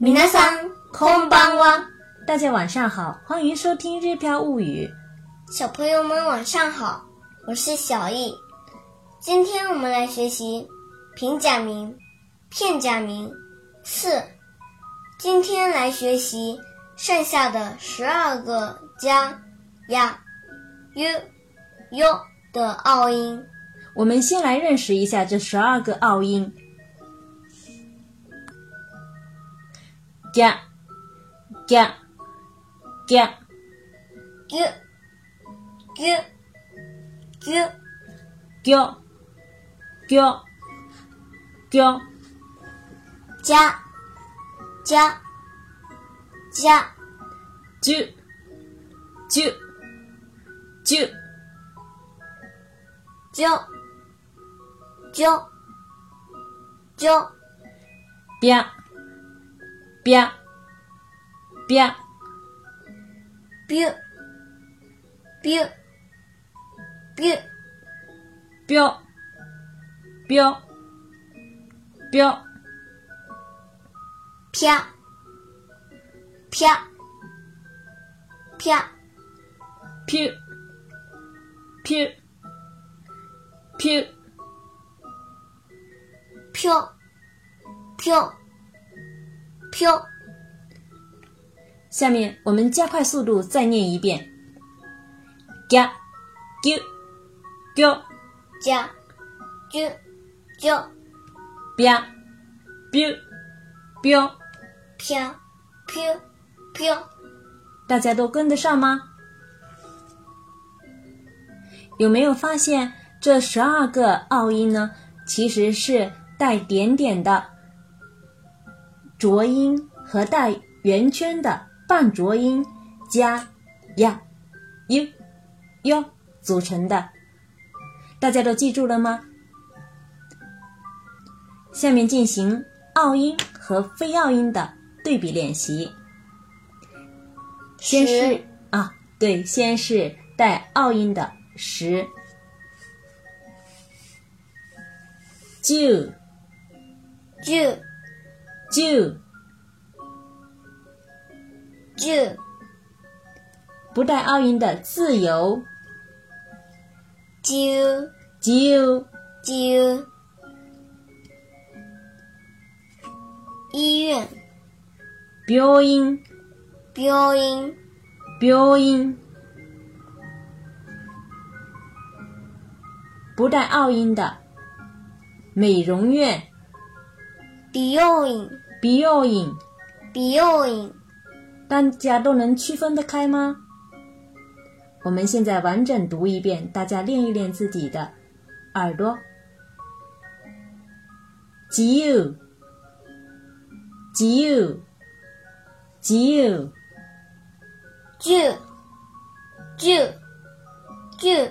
皆さんこんばんは，大家晚上好，欢迎收听《日飘物语》。小朋友们晚上好，我是小易。今天我们来学习平假名、片假名四。今天来学习剩下的十二个加、呀、u、u 的拗音。我们先来认识一下这十二个拗音。 加加加 gu gu gu 叫叫叫加加加啾啾啾啾啾啾啪啪啪 biu biu biu 标标标啪啪啪飘飘飘飘飘飘下面我们加快速度再念一遍。加啾啾加啾啾啪标标，飘飘飘大家都跟得上吗？有没有发现这十二个奥音呢？其实是带点点的浊音和带圆圈的半浊音加呀、u、哟组成的。大家都记住了吗？下面进行拗音和非拗音的对比练习。先是啊，对，先是带拗音的十，就啾就啾不带拗音的自由，啾就啾医院。标音标音标音，不带拗音的美容院美容院美容院，美容院大家都能区分得开吗？我们现在完整读一遍，大家练一练自己的耳朵。只有，只有，只有，啾啾啾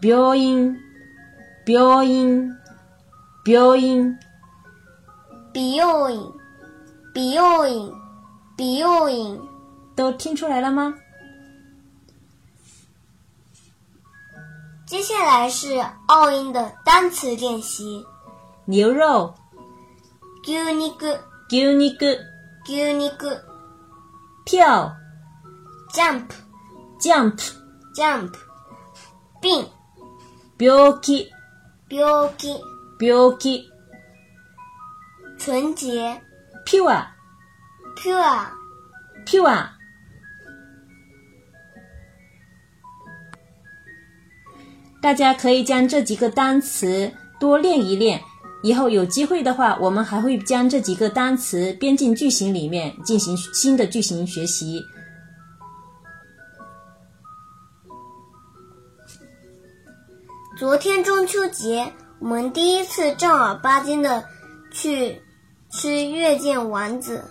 标音，标音，标音，美容院美容院美容院都听出来了吗？接下来是奥音的单词练习。牛肉、牛肉、牛肉、牛肉、跳、jump、jump、jump、病、病気、病気、病気、纯洁、pure、pure、pure。大家可以将这几个单词多练一练，以后有机会的话，我们还会将这几个单词编进句型里面，进行新的句型学习。昨天中秋节，我们第一次正儿八经的去吃月见丸子，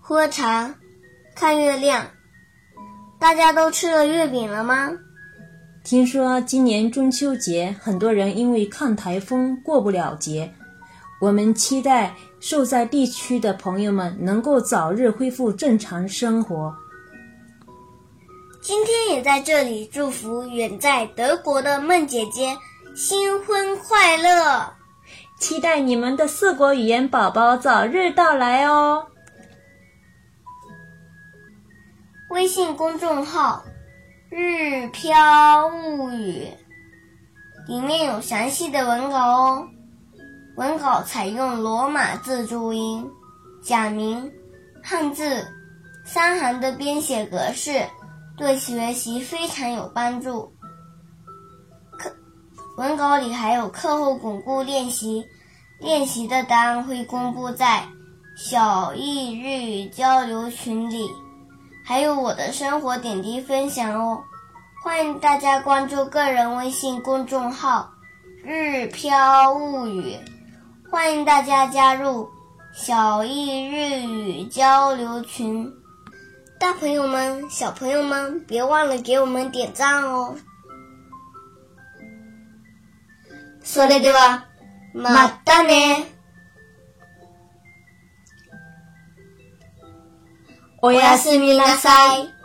喝茶，看月亮。大家都吃了月饼了吗？听说今年中秋节，很多人因为抗台风过不了节。我们期待受灾地区的朋友们能够早日恢复正常生活。今天也在这里祝福远在德国的孟姐姐新婚快乐！期待你们的四国语言宝宝早日到来哦！微信公众号“日飘物语”里面有详细的文稿哦。文稿采用罗马字注音、假名、汉字三行的编写格式，对学习非常有帮助。文稿里还有课后巩固练习，练习的答案会公布在小易日语交流群里，还有我的生活点滴分享哦。欢迎大家关注个人微信公众号“日飘物语”。欢迎大家加入小易日语交流群，大朋友们、小朋友们，别忘了给我们点赞哦！それではまたね。おやすみなさい。